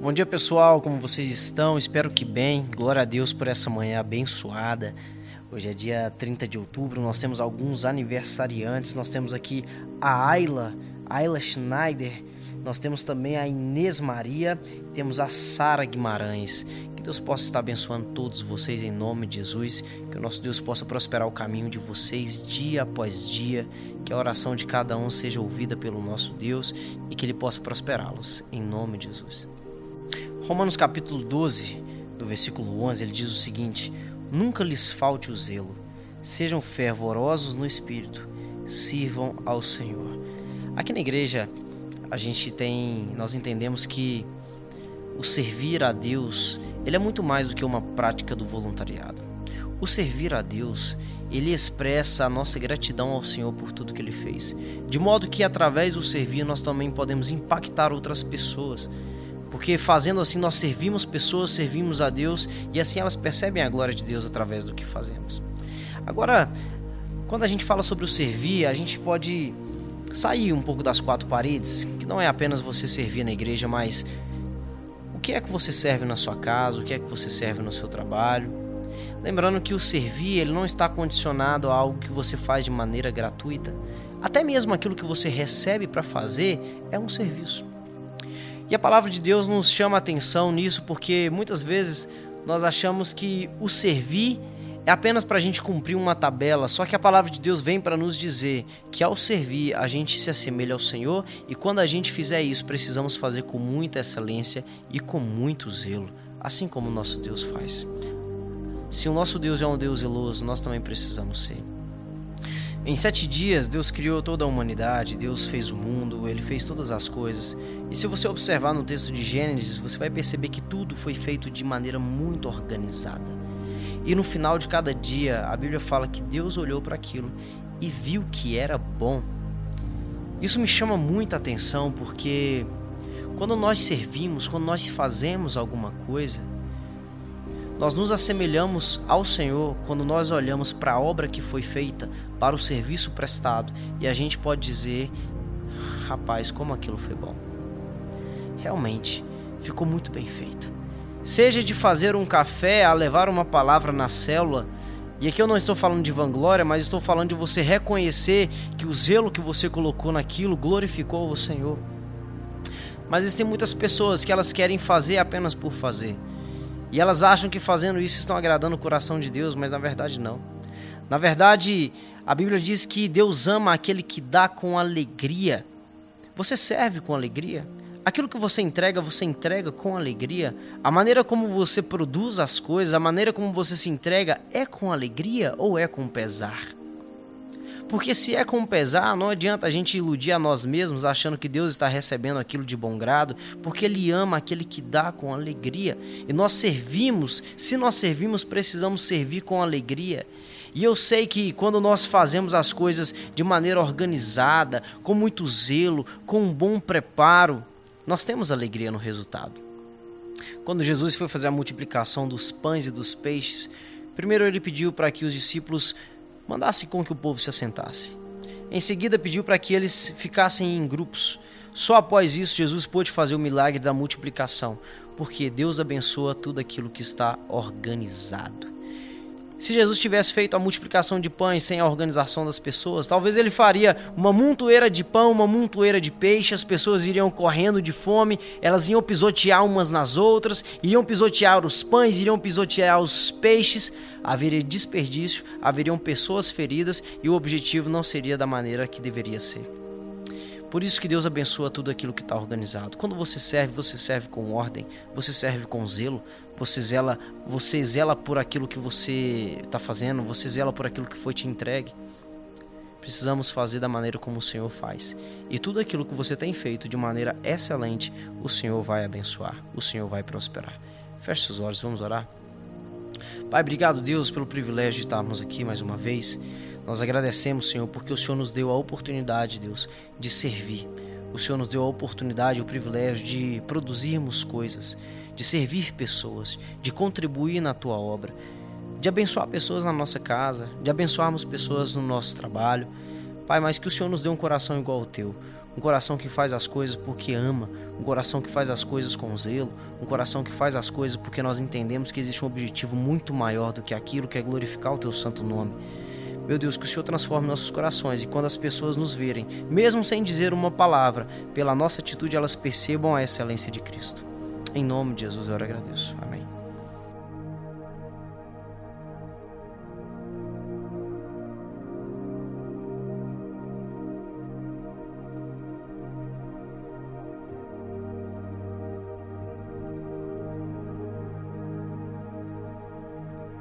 Bom dia pessoal, como vocês estão? Espero que bem. Glória a Deus por essa manhã abençoada. Hoje é dia 30 de outubro, nós temos alguns aniversariantes. Nós temos aqui a Ayla, Ayla Schneider. Nós temos também a Inês Maria, temos a Sara Guimarães. Que Deus possa estar abençoando todos vocês em nome de Jesus. Que o nosso Deus possa prosperar o caminho de vocês dia após dia. Que a oração de cada um seja ouvida pelo nosso Deus e que Ele possa prosperá-los em nome de Jesus. Romanos capítulo 12, do versículo 11, ele diz o seguinte: Nunca lhes falte o zelo, sejam fervorosos no espírito, sirvam ao Senhor. Aqui na igreja, a gente tem, nós entendemos que o servir a Deus, ele é muito mais do que uma prática do voluntariado. O servir a Deus, ele expressa a nossa gratidão ao Senhor por tudo que ele fez. De modo que através do servir nós também podemos impactar outras pessoas porque fazendo assim nós servimos pessoas, servimos a Deus e assim elas percebem a glória de Deus através do que fazemos. Agora, quando a gente fala sobre o servir, a gente pode sair um pouco das quatro paredes, que não é apenas você servir na igreja, mas o que é que você serve na sua casa, o que é que você serve no seu trabalho. Lembrando que o servir ele não está condicionado a algo que você faz de maneira gratuita. Até mesmo aquilo que você recebe para fazer é um serviço. E a palavra de Deus nos chama a atenção nisso porque muitas vezes nós achamos que o servir é apenas para a gente cumprir uma tabela, só que a palavra de Deus vem para nos dizer que ao servir a gente se assemelha ao Senhor e quando a gente fizer isso precisamos fazer com muita excelência e com muito zelo, assim como o nosso Deus faz. Se o nosso Deus é um Deus zeloso, nós também precisamos ser. Em sete dias, Deus criou toda a humanidade, Deus fez o mundo, Ele fez todas as coisas. E se você observar no texto de Gênesis, você vai perceber que tudo foi feito de maneira muito organizada. E no final de cada dia, a Bíblia fala que Deus olhou para aquilo e viu que era bom. Isso me chama muita atenção porque quando nós servimos, quando nós fazemos alguma coisa, nós nos assemelhamos ao Senhor quando nós olhamos para a obra que foi feita, para o serviço prestado, e a gente pode dizer: rapaz, como aquilo foi bom. Realmente, ficou muito bem feito. Seja de fazer um café a levar uma palavra na célula, e aqui eu não estou falando de vanglória, mas estou falando de você reconhecer que o zelo que você colocou naquilo glorificou o Senhor. Mas existem muitas pessoas que elas querem fazer apenas por fazer. E elas acham que fazendo isso estão agradando o coração de Deus, mas na verdade não. Na verdade, a Bíblia diz que Deus ama aquele que dá com alegria. Você serve com alegria? Aquilo que você entrega, você entrega com alegria? A maneira como você produz as coisas, a maneira como você se entrega, é com alegria ou é com pesar? Porque se é com pesar, não adianta a gente iludir a nós mesmos achando que Deus está recebendo aquilo de bom grado, porque Ele ama aquele que dá com alegria. E nós servimos, se nós servimos, precisamos servir com alegria. E eu sei que quando nós fazemos as coisas de maneira organizada, com muito zelo, com um bom preparo, nós temos alegria no resultado. Quando Jesus foi fazer a multiplicação dos pães e dos peixes, primeiro ele pediu para que os discípulos mandasse com que o povo se assentasse. Em seguida, pediu para que eles ficassem em grupos. Só após isso, Jesus pôde fazer o milagre da multiplicação, porque Deus abençoa tudo aquilo que está organizado. Se Jesus tivesse feito a multiplicação de pães sem a organização das pessoas, talvez ele faria uma montoeira de pão, uma montoeira de peixe, as pessoas iriam correndo de fome, elas iam pisotear umas nas outras, iriam pisotear os pães, iriam pisotear os peixes, haveria desperdício, haveriam pessoas feridas e o objetivo não seria da maneira que deveria ser. Por isso que Deus abençoa tudo aquilo que está organizado. Quando você serve, você serve com ordem, você serve com zelo, você zela, você zela por aquilo que você está fazendo, você zela por aquilo que foi te entregue. Precisamos fazer da maneira como o Senhor faz. E tudo aquilo que você tem feito de maneira excelente, o Senhor vai abençoar, o Senhor vai prosperar. Feche seus olhos, vamos orar. Pai, obrigado, Deus, pelo privilégio de estarmos aqui mais uma vez. Nós agradecemos, Senhor, porque o Senhor nos deu a oportunidade, Deus, de servir. O Senhor nos deu a oportunidade, o privilégio de produzirmos coisas, de servir pessoas, de contribuir na tua obra, de abençoar pessoas na nossa casa, de abençoarmos pessoas no nosso trabalho. Pai, mas que o Senhor nos dê um coração igual ao teu. Um coração que faz as coisas porque ama, um coração que faz as coisas com zelo, um coração que faz as coisas porque nós entendemos que existe um objetivo muito maior do que aquilo que é glorificar o teu santo nome. Meu Deus, que o Senhor transforme nossos corações e quando as pessoas nos verem, mesmo sem dizer uma palavra, pela nossa atitude elas percebam a excelência de Cristo. Em nome de Jesus eu agradeço. Amém.